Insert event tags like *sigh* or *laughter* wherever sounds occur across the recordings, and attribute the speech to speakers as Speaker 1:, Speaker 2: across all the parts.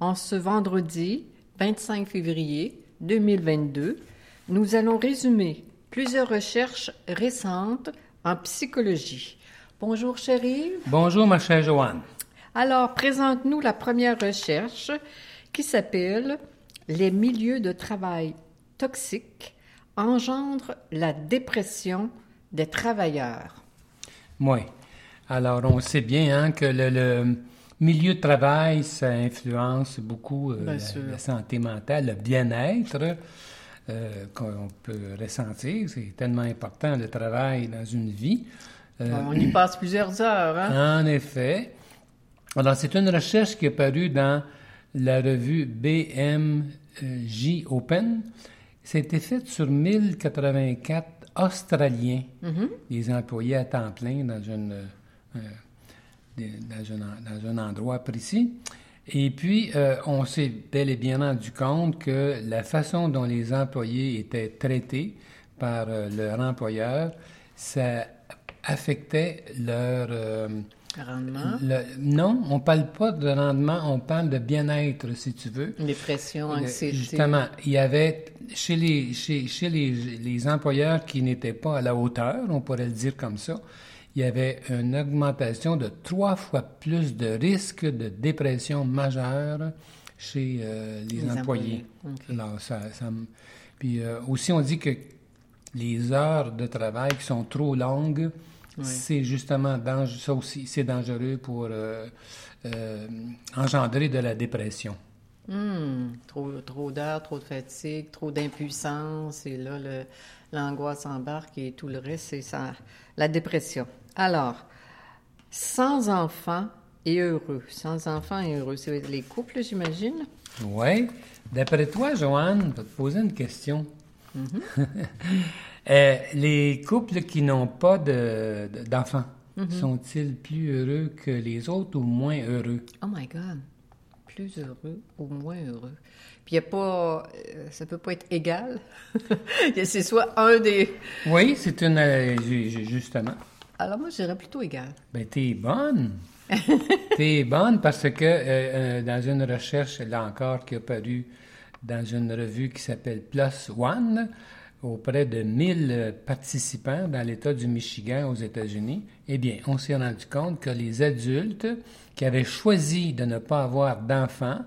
Speaker 1: en ce vendredi 25 février 2022, nous allons résumer plusieurs recherches récentes en psychologie. Bonjour chérie.
Speaker 2: Bonjour ma chère Joanne.
Speaker 1: Alors, présente-nous la première recherche qui s'appelle Les milieux de travail toxiques engendrent la dépression des travailleurs.
Speaker 2: Oui. Alors, on sait bien hein, que le, milieu de travail, ça influence beaucoup euh, la, santé mentale, le bien-être euh, qu'on peut ressentir. C'est tellement important le travail dans une vie.
Speaker 1: Euh, on y *clears throat* passe plusieurs heures. Hein?
Speaker 2: En effet. Alors, c'est une recherche qui est parue dans la revue BMJ Open. C'était fait sur 1084 Australiens, mm-hmm. des employés à temps plein dans, une, euh, dans, un, endroit précis. Et puis, euh, on s'est bel et bien rendu compte que la façon dont les employés étaient traités par euh, leur employeur, ça affectait leur
Speaker 1: Rendement?
Speaker 2: non, on ne parle pas de rendement, on parle de bien-être, si tu veux.
Speaker 1: Dépression, anxiété.
Speaker 2: Justement, il y avait chez les, chez, chez les, les employeurs qui n'étaient pas à la hauteur, on pourrait le dire comme ça, il y avait une augmentation de trois fois plus de risques de dépression majeure chez euh, les, employés. Alors, ça, ça, puis euh, aussi, on dit que les heures de travail qui sont trop longues, c'est justement ça aussi, c'est dangereux pour euh, engendrer de la dépression.
Speaker 1: Hmm. trop trop d'heures, trop de fatigue, trop d'impuissance, et là, l'angoisse embarque et tout le reste, c'est ça, la dépression. Alors, sans enfants et heureux. Sans enfants et heureux, c'est les couples, j'imagine?
Speaker 2: Oui. D'après toi, Joanne, je vais te poser une question. Mm-hmm. *laughs* Euh, les couples qui n'ont pas d'enfants, de, mm-hmm. sont-ils plus heureux que les autres ou moins heureux?
Speaker 1: Oh my God! Plus heureux ou moins heureux? Puis il n'y a pas... Euh, ça peut pas être égal. *laughs* c'est soit un des...
Speaker 2: Oui, c'est une... Euh, justement.
Speaker 1: Alors moi, je dirais plutôt égal.
Speaker 2: Ben, t'es bonne! *laughs* t'es bonne parce que dans une recherche, là encore, qui a paru dans une revue qui s'appelle Plus One, auprès de 1000 participants dans l'État du Michigan aux États-Unis, eh bien, on s'est rendu compte que les adultes qui avaient choisi de ne pas avoir d'enfants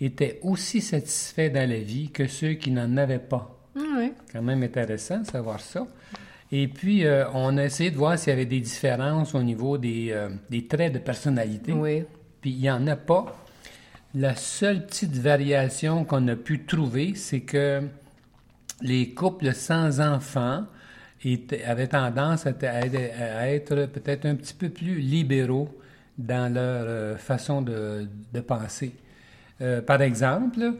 Speaker 2: étaient aussi satisfaits dans la vie que ceux qui n'en avaient pas.
Speaker 1: Oui.
Speaker 2: Quand même intéressant de savoir ça. Et puis, euh, on a essayé de voir s'il y avait des différences au niveau des, euh, des traits de personnalité.
Speaker 1: Oui.
Speaker 2: Puis, il n'y en a pas. La seule petite variation qu'on a pu trouver, c'est que les couples sans enfants avaient tendance à, être peut-être un petit peu plus libéraux dans leur euh, façon de, penser. Euh, par exemple,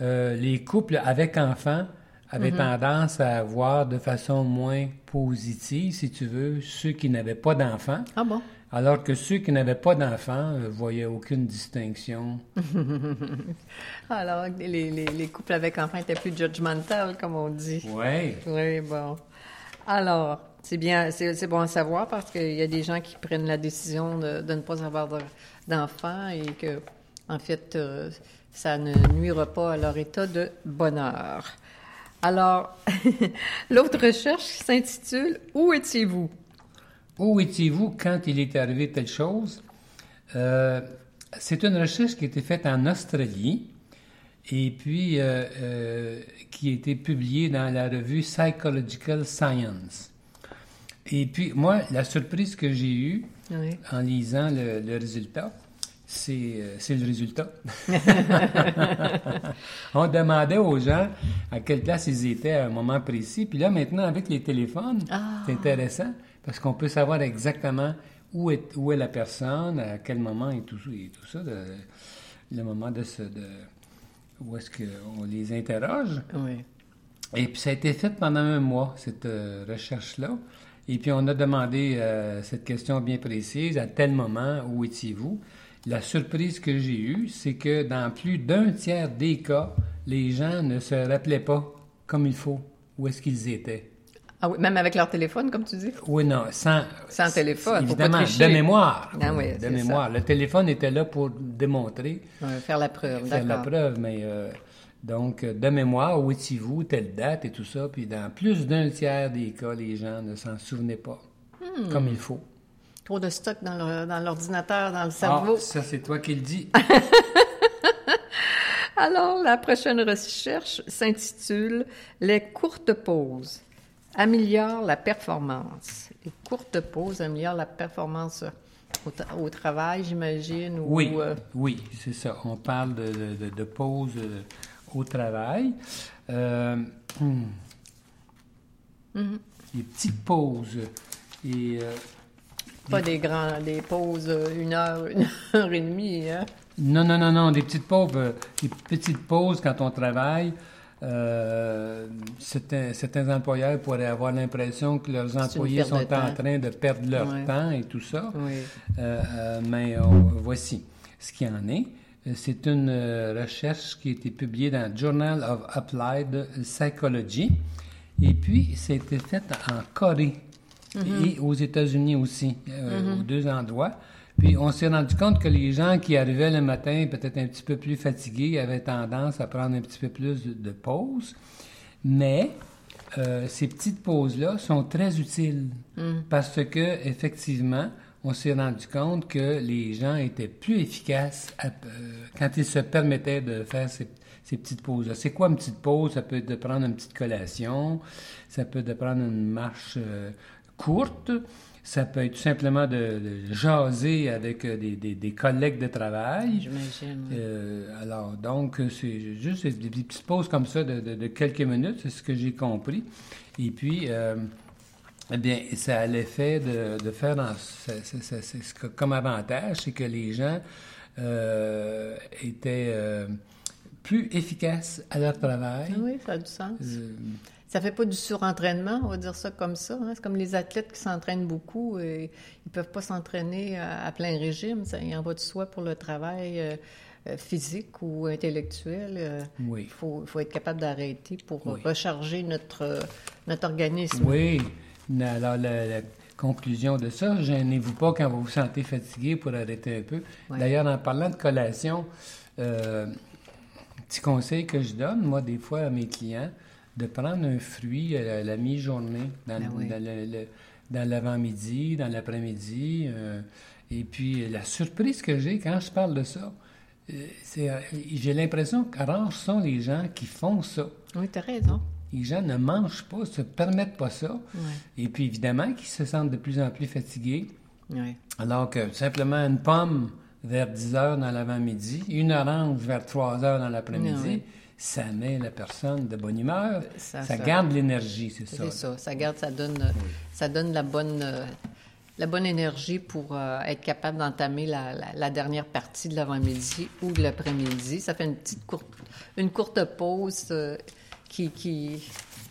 Speaker 2: les couples avec enfants avaient mm-hmm. tendance à voir de façon moins positive, si tu veux, ceux qui n'avaient pas d'enfants.
Speaker 1: Ah bon?
Speaker 2: Alors que ceux qui n'avaient pas d'enfants ne euh, voyaient aucune distinction. *laughs*
Speaker 1: Alors, les, les, couples avec enfants étaient plus judgmental, comme on dit.
Speaker 2: Oui.
Speaker 1: Oui, bon. Alors, c'est bien, c'est bon à savoir parce qu'il y a des gens qui prennent la décision de, ne pas avoir d'enfants et que, en fait, euh, ça ne nuira pas à leur état de bonheur. Alors, *laughs* l'autre recherche s'intitule Où étiez-vous?
Speaker 2: Où étiez-vous quand il est arrivé telle chose? Euh, c'est une recherche qui a été faite en Australie et puis euh, euh, qui a été publiée dans la revue Psychological Science. Et puis, moi, la surprise que j'ai eue en lisant le, résultat, c'est le résultat. *laughs* On demandait aux gens à quelle place ils étaient à un moment précis. Puis là, maintenant, avec les téléphones,
Speaker 1: ah.
Speaker 2: c'est intéressant parce qu'on peut savoir exactement où est, où est la personne, à quel moment et tout, et tout ça, le moment de, ce, de, où est-ce qu'on les interroge.
Speaker 1: Oui.
Speaker 2: Et puis ça a été fait pendant un mois, cette euh, recherche-là. Et puis on a demandé euh, cette question bien précise, à tel moment, où étiez-vous? La surprise que j'ai eue, c'est que dans plus d'un tiers des cas, les gens ne se rappelaient pas comme il faut où est-ce qu'ils étaient.
Speaker 1: Ah oui, même avec leur téléphone, comme tu dis?
Speaker 2: Oui, non, sans...
Speaker 1: Sans téléphone, faut pas
Speaker 2: Évidemment, de mémoire.
Speaker 1: Ah oui,
Speaker 2: de
Speaker 1: c'est
Speaker 2: mémoire. Le téléphone était là pour démontrer,
Speaker 1: faire la preuve,
Speaker 2: faire la preuve, mais... euh, donc, de mémoire, où étiez-vous, telle date et tout ça. Puis dans plus d'un tiers des cas, les gens ne s'en souvenaient pas
Speaker 1: Hmm.
Speaker 2: comme il faut.
Speaker 1: Trop de stock dans le- dans l'ordinateur, dans le cerveau.
Speaker 2: Ah, ça, c'est toi qui le dis. *laughs*
Speaker 1: Alors, la prochaine recherche s'intitule Les courtes pauses améliorent la performance. Les courtes pauses améliorent la performance au, tra- au travail, j'imagine.
Speaker 2: Oui,
Speaker 1: euh,
Speaker 2: oui, c'est ça. On parle de, de, de- de pause euh, au travail. Euh, hmm.
Speaker 1: Mm-hmm.
Speaker 2: Les petites pauses. Et, euh,
Speaker 1: pas des grands, des pauses euh, une heure, *laughs* une heure et demie. Hein?
Speaker 2: non, non, non, non, des petites pauses, euh, des petites pauses quand on travaille. Euh, certains, certains employeurs pourraient avoir l'impression que leurs employés sont en train de perdre leur
Speaker 1: Ouais.
Speaker 2: temps et tout ça.
Speaker 1: Oui.
Speaker 2: Euh, euh, mais on- voici ce qu'il y en est. C'est une recherche qui a été publiée dans le Journal of Applied Psychology. Et puis, ça a été fait en Corée et aux États-Unis aussi, euh, aux deux endroits. Puis, on s'est rendu compte que les gens qui arrivaient le matin, peut-être un petit peu plus fatigués, avaient tendance à prendre un petit peu plus de, de pause. Mais euh, ces petites pauses-là sont très utiles parce que effectivement, on s'est rendu compte que les gens étaient plus efficaces à- euh, quand ils se permettaient de faire ces, ces petites pauses-là. C'est quoi une petite pause? Ça peut être de prendre une petite collation, ça peut être de prendre une marche euh, courte, ça peut être tout simplement de, de jaser avec euh, des, des- des collègues de travail.
Speaker 1: J'imagine. oui.
Speaker 2: Euh, alors, donc, euh, c'est juste des, des petites pauses comme ça de, de- de quelques minutes, c'est ce que j'ai compris. Et puis, euh, eh bien, ça a l'effet de, de faire, comme avantage, c'est que les gens euh, étaient plus efficaces à leur travail.
Speaker 1: Oui, ça a du sens. Ça fait pas du surentraînement, on va dire ça comme ça. hein. C'est comme les athlètes qui s'entraînent beaucoup et ils peuvent pas s'entraîner à, à plein régime. Ça, il en va de soi pour le travail euh, euh, physique ou intellectuel. euh,
Speaker 2: oui.
Speaker 1: Il faut, être capable d'arrêter pour
Speaker 2: Oui.
Speaker 1: recharger notre, notre organisme.
Speaker 2: Oui. Alors, la, la conclusion de ça, gênez-vous pas quand vous vous sentez fatigué pour arrêter un peu. D'ailleurs, en parlant de collation, euh, petit conseil que je donne, moi, des fois, à mes clients, de prendre un fruit à la, mi-journée, dans,
Speaker 1: oui.
Speaker 2: dans l'avant-midi, dans l'après-midi. euh, et puis, la surprise que j'ai quand je parle de ça, euh, c'est, euh, j'ai l'impression que rares sont les gens qui font ça.
Speaker 1: Oui, tu as raison.
Speaker 2: Les gens ne mangent pas, se permettent pas ça. Et puis évidemment qu'ils se sentent de plus en plus fatigués.
Speaker 1: Oui.
Speaker 2: Alors que simplement une pomme vers 10 heures dans l'avant-midi, une orange vers 3 heures dans l'après-midi,
Speaker 1: Oui.
Speaker 2: Ça met la personne de bonne humeur.
Speaker 1: Ça-
Speaker 2: Ça,
Speaker 1: ça-
Speaker 2: garde l'énergie, c'est ça.
Speaker 1: C'est ça. Ça garde, ça donne, euh, ça donne la bonne, euh, la bonne énergie pour euh, être capable d'entamer la, la- la dernière partie de l'avant-midi ou de l'après-midi. Ça fait une petite courte, une courte pause euh, qui, qui,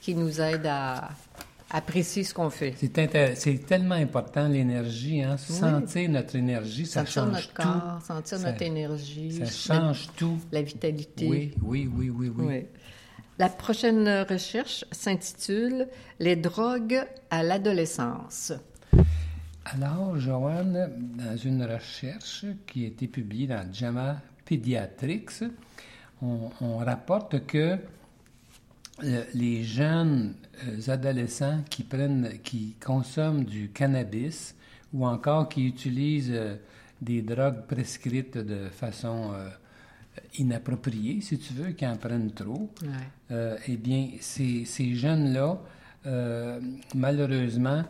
Speaker 1: qui nous aide à apprécier ce qu'on fait.
Speaker 2: C'est tellement important l'énergie, hein?
Speaker 1: Oui.
Speaker 2: sentir notre énergie, ça
Speaker 1: Sentir
Speaker 2: change
Speaker 1: notre
Speaker 2: tout.
Speaker 1: corps, sentir
Speaker 2: Ça-
Speaker 1: notre énergie,
Speaker 2: Ça change tout.
Speaker 1: la vitalité.
Speaker 2: Oui, oui, oui, oui, oui.
Speaker 1: Oui. La prochaine recherche s'intitule Les drogues à l'adolescence.
Speaker 2: Alors, Joanne, dans une recherche qui a été publiée dans JAMA Pediatrics, on, on rapporte que les jeunes euh, adolescents qui prennent, qui consomment du cannabis ou encore qui utilisent euh, des drogues prescrites de façon euh, inappropriée, si tu veux, qui en prennent trop,
Speaker 1: Ouais.
Speaker 2: euh, eh bien, ces, ces jeunes-là, euh, malheureusement,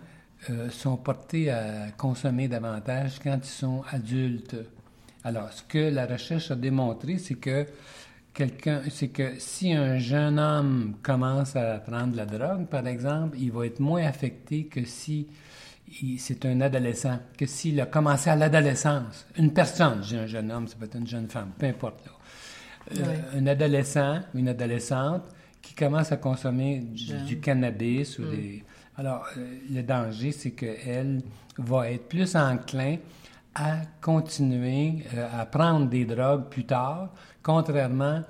Speaker 2: euh, sont portés à consommer davantage quand ils sont adultes. Alors, ce que la recherche a démontré, c'est que quelqu'un, c'est que si un jeune homme commence à prendre la drogue, par exemple, il va être moins affecté que si c'est un adolescent, que s'il a commencé à l'adolescence. Une personne, j'ai un jeune homme, ça peut être une jeune femme, peu importe. Là. euh, un adolescent, une adolescente qui commence à consommer du, du cannabis ou des... Alors, euh, le danger, c'est qu'elle va être plus enclin à continuer euh, à prendre des drogues plus tard, contrairement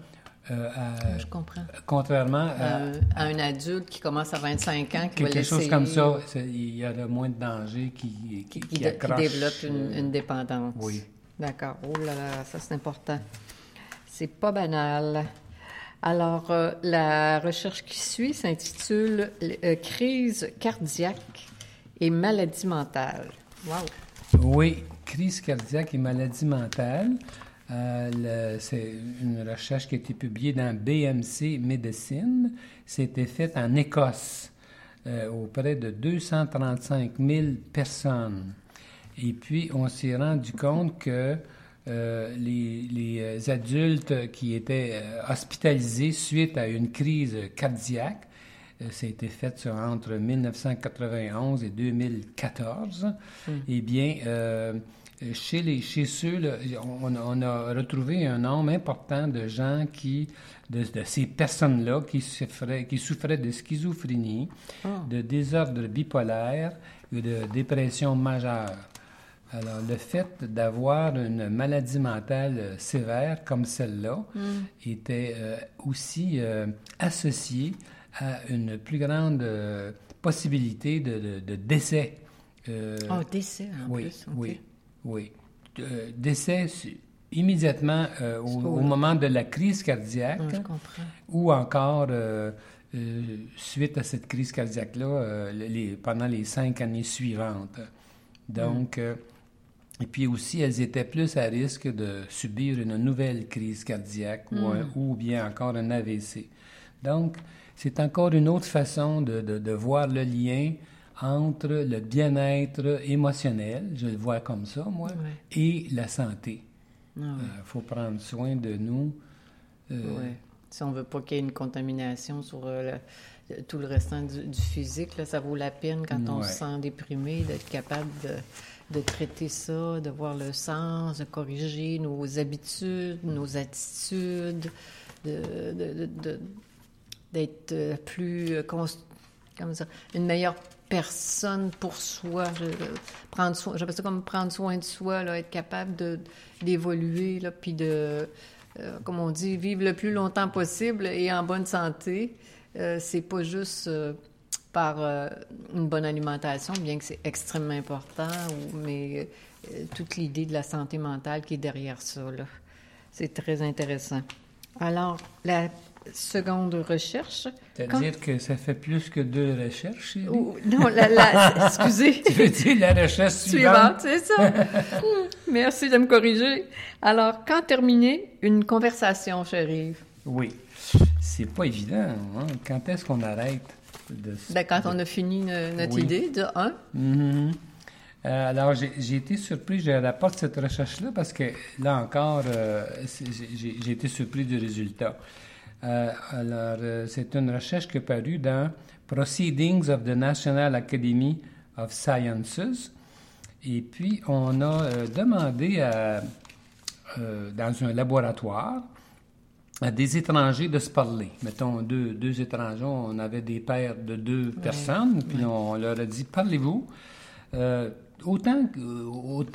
Speaker 2: euh, à,
Speaker 1: Je comprends.
Speaker 2: contrairement à,
Speaker 1: Euh, à un adulte qui commence à 25 ans, qui va
Speaker 2: quelque chose comme ça. Il y a le moins de danger qui, qui,
Speaker 1: qui,
Speaker 2: qui
Speaker 1: développe une, une dépendance.
Speaker 2: oui.
Speaker 1: D'accord. Oh là là, ça c'est important. C'est pas banal. Alors, euh, la recherche qui suit s'intitule Crise cardiaque et maladie mentale. Wow.
Speaker 2: Oui, crise cardiaque et maladie mentale. Euh, c'est une recherche qui a été publiée dans BMC Medicine. C'était faite en Écosse euh, auprès de 235 000 personnes. Et puis, on s'est rendu compte que euh, les, les, adultes qui étaient hospitalisés suite à une crise cardiaque, ça a été fait sur- entre 1991 et 2014, eh bien, chez, les, chez ceux, là, on, on a retrouvé un nombre important de gens qui, de, de ces personnes-là qui souffraient, qui souffraient de schizophrénie, de désordre bipolaire et de dépression majeure. Alors, le fait d'avoir une maladie mentale euh, sévère comme celle-là était euh, aussi euh, associé à une plus grande euh, possibilité de, de- de décès. Euh,
Speaker 1: Oh, décès en
Speaker 2: oui,
Speaker 1: plus.
Speaker 2: oui, oui. Euh, décès immédiatement euh, au, moment de la crise cardiaque
Speaker 1: je comprends.
Speaker 2: ou encore euh, euh, suite à cette crise cardiaque-là les- pendant les cinq années suivantes. Donc, euh, et puis aussi, elles étaient plus à risque de subir une nouvelle crise cardiaque ou, un- ou bien encore un AVC. Donc, c'est encore une autre façon de, de- de voir le lien entre le bien-être émotionnel, je le vois comme ça, moi,
Speaker 1: Ouais.
Speaker 2: et la santé. Il
Speaker 1: Ah,
Speaker 2: faut prendre soin de nous. euh,
Speaker 1: ouais. Si on veut pas qu'il y ait une contamination sur euh, le- tout le restant du, du physique, là, ça vaut la peine quand on se sent déprimé d'être capable de, de traiter ça, de voir le sens, de corriger nos habitudes, nos attitudes, de- de- de- de- d'être euh, plus euh, comment dire, une meilleure personne pour soi. Je, prendre soin, j'appelle ça comme prendre soin de soi, là, être capable de, d'évoluer, là, puis de, euh, comme on dit, vivre le plus longtemps possible et en bonne santé. Euh, c'est pas juste euh, par euh, une bonne alimentation, bien que c'est extrêmement important, mais toute l'idée de la santé mentale qui est derrière ça, là. C'est très intéressant. Alors, la seconde recherche. quand-
Speaker 2: C'est-à-dire que ça fait plus que deux recherches,
Speaker 1: non, la, la- *laughs* excusez.
Speaker 2: Tu veux dire la recherche *laughs*
Speaker 1: Suivante,
Speaker 2: suivante?
Speaker 1: c'est ça. Merci de me corriger. Alors, quand terminer une conversation, chérie?
Speaker 2: Oui. C'est pas évident. hein? Quand est-ce qu'on arrête de...
Speaker 1: Ben, quand on a fini no- notre
Speaker 2: Oui.
Speaker 1: idée de un.
Speaker 2: Mhm. Euh, alors, j'ai été surpris, je rapporte cette recherche-là parce que, là encore, euh, j'ai été surpris du résultat. Euh, alors, euh, c'est une recherche qui est parue dans Proceedings of the National Academy of Sciences. Et puis, on a euh, demandé à, dans un laboratoire à des étrangers de se parler. Mettons, deux, deux étrangers, on avait des paires de deux personnes, puis on leur a dit, parlez-vous. Euh, autant,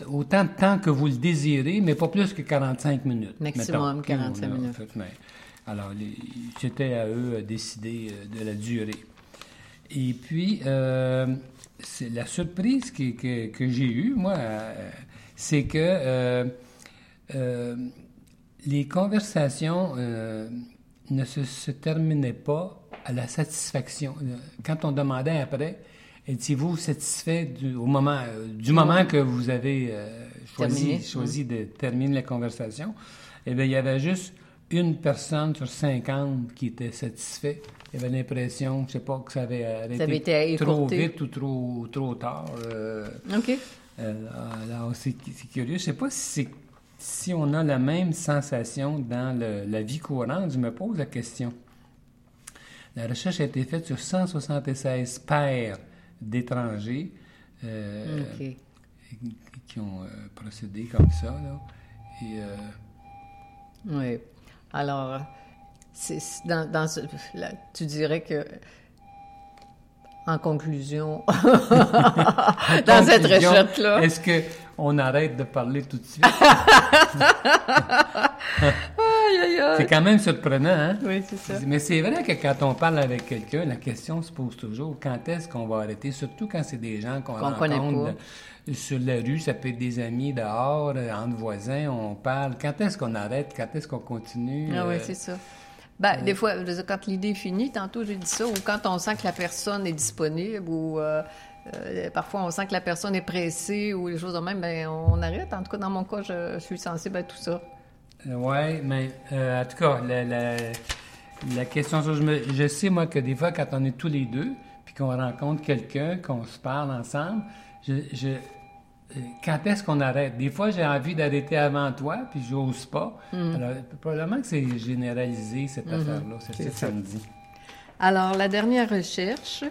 Speaker 2: autant de temps que vous le désirez, mais pas plus que 45 minutes.
Speaker 1: Maximum
Speaker 2: mettons. Puis
Speaker 1: 45
Speaker 2: on a
Speaker 1: minutes.
Speaker 2: fait, mais, alors, c'était à eux à décider euh, de la durée. Et puis, euh, c'est la surprise que, que, que j'ai eue, moi, euh, c'est que euh, euh, les conversations ne se, se terminaient pas à la satisfaction. Quand on demandait après, étiez-vous satisfait du, au moment, du moment que vous avez choisi, choisi de terminer la conversation? Eh bien, il y avait juste une personne sur 50 qui était satisfait. Il avait l'impression, je sais pas, que ça avait arrêté
Speaker 1: avait été
Speaker 2: trop vite ou trop, trop tard. euh,
Speaker 1: OK.
Speaker 2: euh, alors, c'est curieux. Je sais pas si, si on a la même sensation dans le- la vie courante. Je me pose la question. La recherche a été faite sur 176 paires d'étrangers euh, qui ont euh, procédé comme ça. Là. Et,
Speaker 1: Oui. Alors, c'est dans, dans ce, là, tu dirais que en conclusion, *laughs* dans cette recherche-là.
Speaker 2: Est-ce qu'on arrête de parler tout de suite? *laughs* c'est quand même surprenant, hein?
Speaker 1: Oui, c'est ça.
Speaker 2: Mais c'est vrai que quand on parle avec quelqu'un, la question se pose toujours quand est-ce qu'on va arrêter? Surtout quand c'est des gens qu'on rencontre sur la rue, ça peut être des amis dehors, entre voisins, on parle. Quand est-ce qu'on arrête? Quand est-ce qu'on continue?
Speaker 1: Ah oui, euh, c'est ça. Ben, des fois, quand l'idée est finie, tantôt j'ai dit ça, ou quand on sent que la personne est disponible, ou euh, euh, parfois on sent que la personne est pressée, ou les choses de même, ben, on arrête. En tout cas, dans mon cas, je, suis sensible à tout ça.
Speaker 2: Euh, oui, mais en tout cas, la, question, je, je, sais, moi, que des fois, quand on est tous les deux, puis qu'on rencontre quelqu'un, qu'on se parle ensemble, je quand est-ce qu'on arrête? Des fois, j'ai envie d'arrêter avant toi, puis j'ose pas. Mm. Alors, probablement que c'est généralisé, cette mm-hmm. affaire-là. C'est ça me dit.
Speaker 1: Alors, la dernière recherche,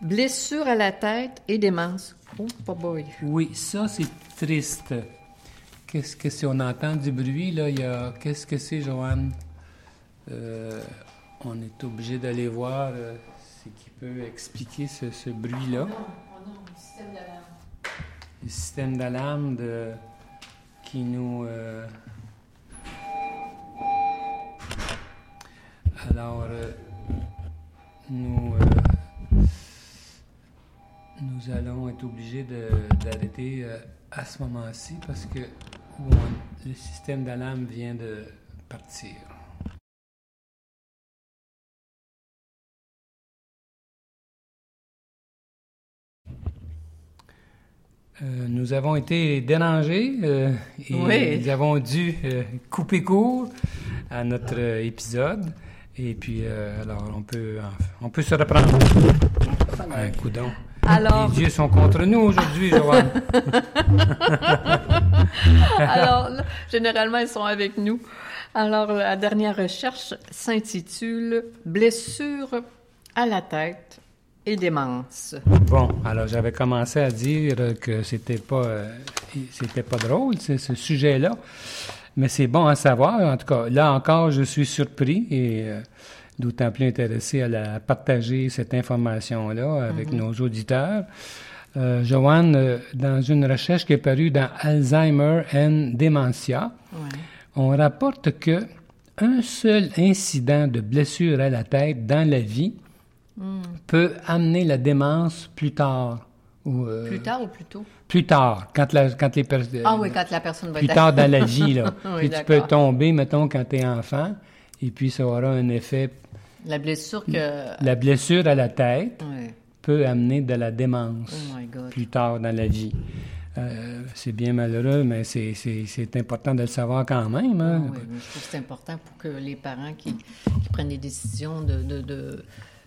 Speaker 1: blessure à la tête et démence. Oh, pas boy.
Speaker 2: Oui, ça, c'est triste. Qu'est-ce que si on entend du bruit, là, il y a... Qu'est-ce que c'est, Joanne? Euh, on est obligé d'aller voir euh, ce qui peut expliquer ce, ce bruit-là.
Speaker 1: Non, le système d'alarme
Speaker 2: le système d'alarme de, qui nous... Euh, alors, nous, nous allons être obligés d'arrêter à ce moment-ci parce que le système d'alarme vient de partir. Euh, nous avons été dérangés euh, et nous avons dû euh, couper court à notre épisode. Et puis, alors, on peut, on peut se reprendre. Un coup Alors... Les dieux sont contre nous aujourd'hui, Joanne. *laughs*
Speaker 1: alors, généralement, ils sont avec nous. Alors, la dernière recherche s'intitule Blessure à la tête et démence.
Speaker 2: Bon, alors j'avais commencé à dire que c'était pas euh, c'était pas drôle ce, ce sujet-là, mais c'est bon à savoir. En tout cas, là encore, je suis surpris et euh, d'autant plus intéressé à la, partager cette information-là avec mhm. nos auditeurs. Euh, Joanne, euh, dans une recherche qui est parue dans Alzheimer and Dementia, on rapporte que un seul incident de blessure à la tête dans la vie peut amener la démence plus tard.
Speaker 1: Ou, euh, plus tard ou plus tôt?
Speaker 2: Plus tard, quand, la, quand les
Speaker 1: personnes... Ah oui, quand la personne va
Speaker 2: Plus tard dans la vie, là. *laughs* tu peux tomber, mettons, quand tu es enfant, et puis ça aura un effet...
Speaker 1: La blessure que...
Speaker 2: La blessure à la tête peut amener de la démence oh plus tard dans la vie. Euh, c'est bien malheureux, mais c'est important de le savoir quand même. Hein?
Speaker 1: Ah oui, je trouve que c'est important pour que les parents qui, qui prennent des décisions de, de, de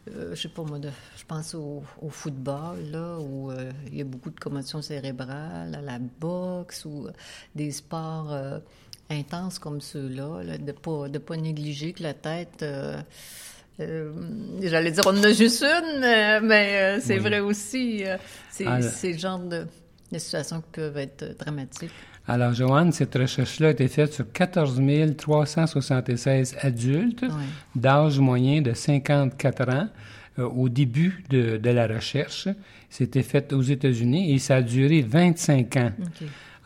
Speaker 1: euh, je sais pas moi, je pense au, football, là, où euh, il y a beaucoup de commotion cérébrale, à la boxe, ou des sports intenses comme ceux-là, de ne pas, de pas négliger que la tête... J'allais dire, on en a juste une, mais, c'est vrai aussi. c'est le genre de, de situations qui peuvent être dramatiques.
Speaker 2: Alors, Joanne, cette recherche-là a été faite sur 14 376 adultes d'âge moyen de 54 ans euh, au début de, la recherche. C'était fait aux États-Unis et ça a duré 25 ans.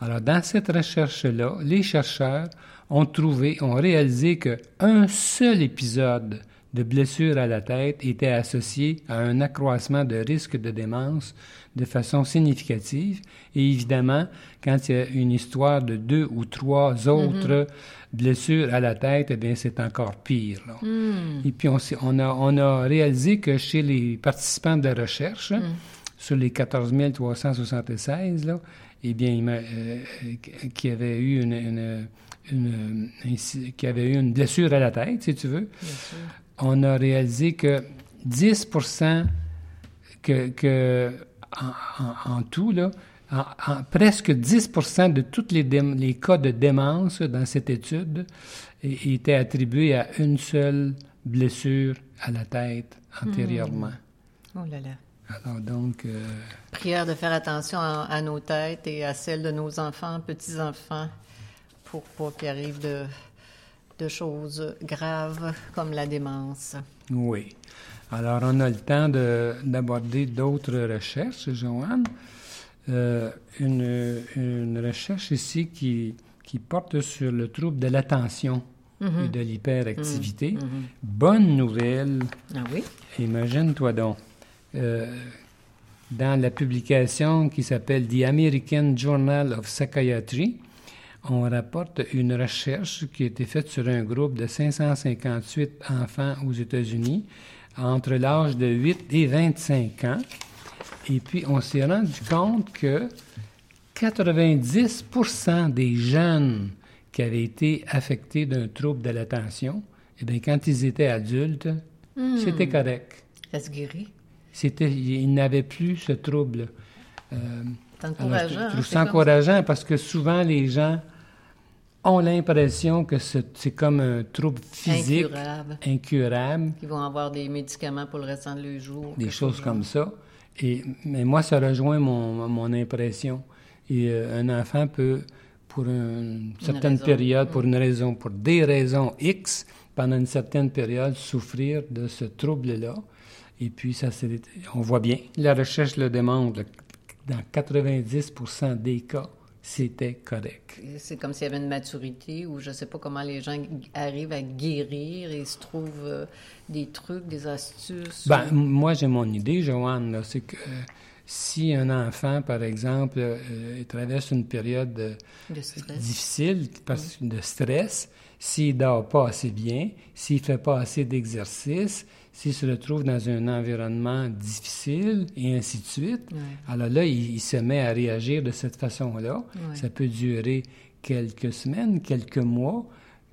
Speaker 2: Alors, dans cette recherche-là, les chercheurs ont trouvé, ont réalisé qu'un seul épisode de blessure à la tête était associé à un accroissement de risque de démence de façon significative. Et évidemment, quand il y a une histoire de deux ou trois autres mm-hmm. blessures à la tête, eh bien, c'est encore pire. Mm. Et puis, on, on, a, on a réalisé que chez les participants de la recherche, mm. sur les 14 376, là, eh bien, euh, qui avaient eu une, qui avait eu une blessure à la tête, si tu veux, on a réalisé que 10 que, que en, tout, là, en, presque 10% de tous les, les, cas de démence dans cette étude étaient attribués à une seule blessure à la tête antérieurement.
Speaker 1: Hmm. Oh là là.
Speaker 2: Alors donc... Euh,
Speaker 1: Prière de faire attention à, nos têtes et à celles de nos enfants, petits-enfants, pour pas qu'il arrive de, de choses graves comme la démence.
Speaker 2: Oui. Alors, on a le temps de- d'aborder d'autres recherches, Joanne. Euh, une, une recherche ici qui, qui porte sur le trouble de l'attention et de l'hyperactivité. Bonne nouvelle,
Speaker 1: Ah oui?
Speaker 2: imagine-toi donc. Euh, dans la publication qui s'appelle The American Journal of Psychiatry, on rapporte une recherche qui a été faite sur un groupe de 558 enfants aux États-Unis entre l'âge de 8 et 25 ans. Et puis, on s'est rendu compte que 90% des jeunes qui avaient été affectés d'un trouble de l'attention, eh bien, quand ils étaient adultes, c'était correct.
Speaker 1: Ça se guérit.
Speaker 2: C'était, ils n'avaient plus ce trouble. Euh, Alors,
Speaker 1: encourageant.
Speaker 2: je
Speaker 1: hein,
Speaker 2: trouve ça encourageant parce que souvent les gens ont l'impression que ce- c'est comme un trouble physique
Speaker 1: Incurable.
Speaker 2: incurable,
Speaker 1: Qui vont avoir des médicaments pour le restant de leur jour.
Speaker 2: des choses
Speaker 1: chose
Speaker 2: comme ça. Et, mais moi, ça rejoint mon, mon impression. Et euh, un enfant peut, pour une certaine
Speaker 1: raison.
Speaker 2: période, pour une raison, pour des raisons X, pendant une certaine période, souffrir de ce trouble-là. Et puis, ça, on voit bien, la recherche le démontre, dans 90 des cas, c'était correct.
Speaker 1: C'est comme s'il y avait une maturité ou je ne sais pas comment les gens arrivent à guérir et se trouvent euh, des trucs, des astuces.
Speaker 2: Ben, moi, j'ai mon idée, Joanne, c'est que euh, si un enfant, par exemple, euh, traverse une période difficile, parce, de stress, s'il dort pas assez bien, s'il fait pas assez d'exercice, s'il se retrouve dans un environnement difficile et ainsi de suite,
Speaker 1: Ouais.
Speaker 2: alors là, il, il se met à réagir de cette façon-là.
Speaker 1: Ouais.
Speaker 2: Ça peut durer quelques semaines, quelques mois,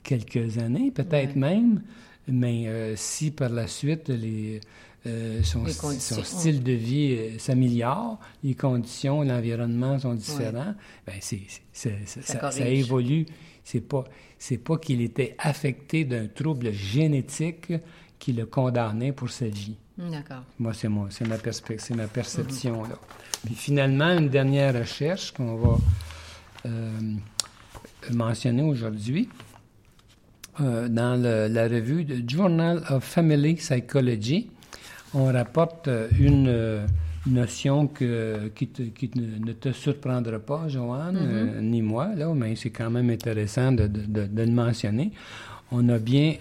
Speaker 2: quelques années, peut-être même, mais euh, si par la suite les, euh, son, style de vie euh, s'améliore, les conditions, l'environnement sont différents, ben
Speaker 1: Ça
Speaker 2: ça, ça
Speaker 1: corrige.
Speaker 2: évolue. C'est pas, c'est pas qu'il était affecté d'un trouble génétique qui le condamnait pour sa vie.
Speaker 1: D'accord.
Speaker 2: Moi, c'est mon, c'est ma perspective, c'est ma perception là. Puis finalement, une dernière recherche qu'on va euh, mentionner aujourd'hui euh, dans le- la revue de Journal of Family Psychology, on rapporte euh, une notion que, qui, te- qui ne, ne te surprendra pas, Joanne, euh, ni moi, là, mais c'est quand même intéressant de, de- de- de le mentionner. On a bien,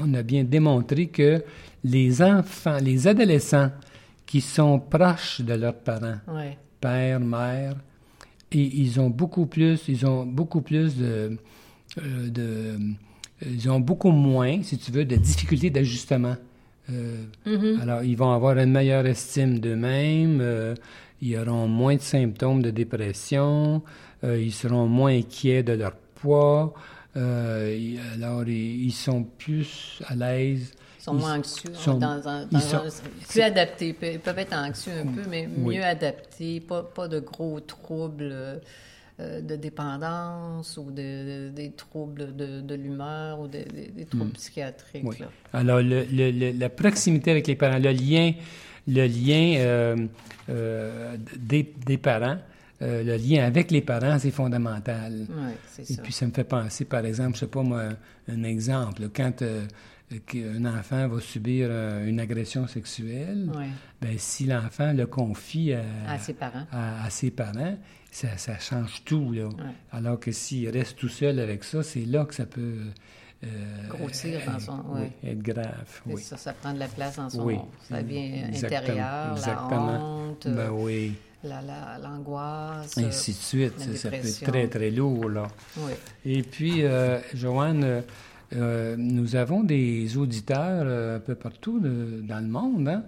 Speaker 2: on a bien démontré que les enfants, les adolescents qui sont proches de leurs parents,
Speaker 1: Ouais.
Speaker 2: père, mère, et ils ont beaucoup plus, ils ont beaucoup plus de, euh, de- ils ont beaucoup moins, si tu veux, de difficultés d'ajustement. Euh, Alors, ils vont avoir une meilleure estime d'eux-mêmes, euh, ils auront moins de symptômes de dépression, euh, ils seront moins inquiets de leur poids, ils- alors ils, ils sont plus à l'aise.
Speaker 1: Ils sont moins anxieux,
Speaker 2: sont-
Speaker 1: dans un,
Speaker 2: ils
Speaker 1: dans
Speaker 2: sont-
Speaker 1: un- plus adaptés. Ils peuvent- Ils être anxieux un peu, mais
Speaker 2: Oui.
Speaker 1: mieux adaptés. Pas, pas de gros troubles de dépendance ou de, de- des troubles de, de l'humeur ou de- des- troubles psychiatriques.
Speaker 2: Hmm. Oui.
Speaker 1: là.
Speaker 2: Alors, le- le- le- la proximité avec les parents, le lien, le lien euh, euh, des, des parents, euh, le lien avec les parents, c'est fondamental.
Speaker 1: Oui, c'est
Speaker 2: Et
Speaker 1: ça.
Speaker 2: puis, ça me fait penser, par exemple, je sais pas moi, un exemple, quand euh, qu'un enfant va subir euh, une agression sexuelle, ben, si l'enfant le confie à,
Speaker 1: à ses parents.
Speaker 2: à- à ses parents, ça, ça change tout. Là.
Speaker 1: Ouais.
Speaker 2: Alors que s'il reste tout seul avec ça, c'est là que ça peut euh,
Speaker 1: Grossir dans son-
Speaker 2: oui,
Speaker 1: ouais.
Speaker 2: être grave. Oui.
Speaker 1: Ça, ça prend de la place dans son...
Speaker 2: Oui.
Speaker 1: Ça vient intérieur,
Speaker 2: Exactement.
Speaker 1: la honte,
Speaker 2: Ben oui,
Speaker 1: la- la- l'angoisse.
Speaker 2: et
Speaker 1: euh,
Speaker 2: ainsi de suite.
Speaker 1: la
Speaker 2: Ça, ça peut être très, très lourd. Là.
Speaker 1: oui.
Speaker 2: Et puis, euh, Joanne, euh, euh, nous avons des auditeurs euh, un peu partout de- dans le monde. hein.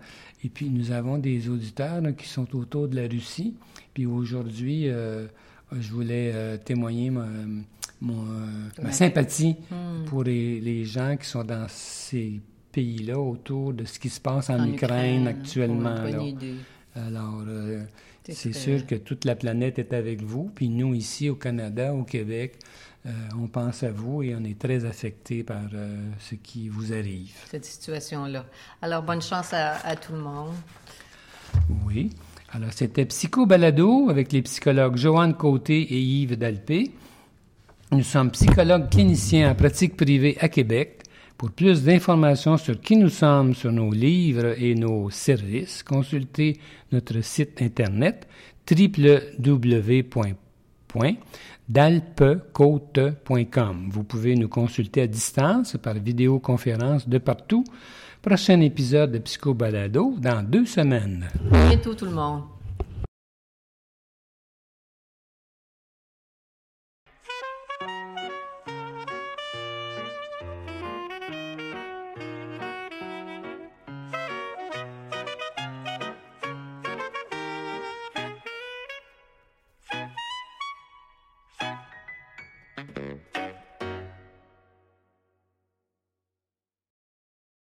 Speaker 2: Et puis, nous avons des auditeurs là, qui sont autour de la Russie. Puis aujourd'hui, euh, je voulais euh, témoigner ma, mon, euh, ma sympathie
Speaker 1: Hmm.
Speaker 2: pour les, les gens qui sont dans ces pays-là autour de ce qui se passe en,
Speaker 1: En
Speaker 2: Ukraine, actuellement. Là. Alors,
Speaker 1: C'est
Speaker 2: sûr que toute la planète est avec vous. Puis nous, ici au Canada, au Québec, euh, on pense à vous et on est très affectés par euh, ce qui vous arrive.
Speaker 1: cette situation-là. Alors, bonne chance à, à tout le monde.
Speaker 2: Oui. Alors, c'était Psycho Balado avec les psychologues Joanne Côté et Yves Dalpé. Nous sommes psychologues cliniciens en pratique privée à Québec. Pour plus d'informations sur qui nous sommes, sur nos livres et nos services, consultez notre site internet www.dalpecote.com. Vous pouvez nous consulter à distance par vidéoconférence de partout. Prochain épisode de Psycho Balado dans deux semaines.
Speaker 1: À bientôt tout le monde.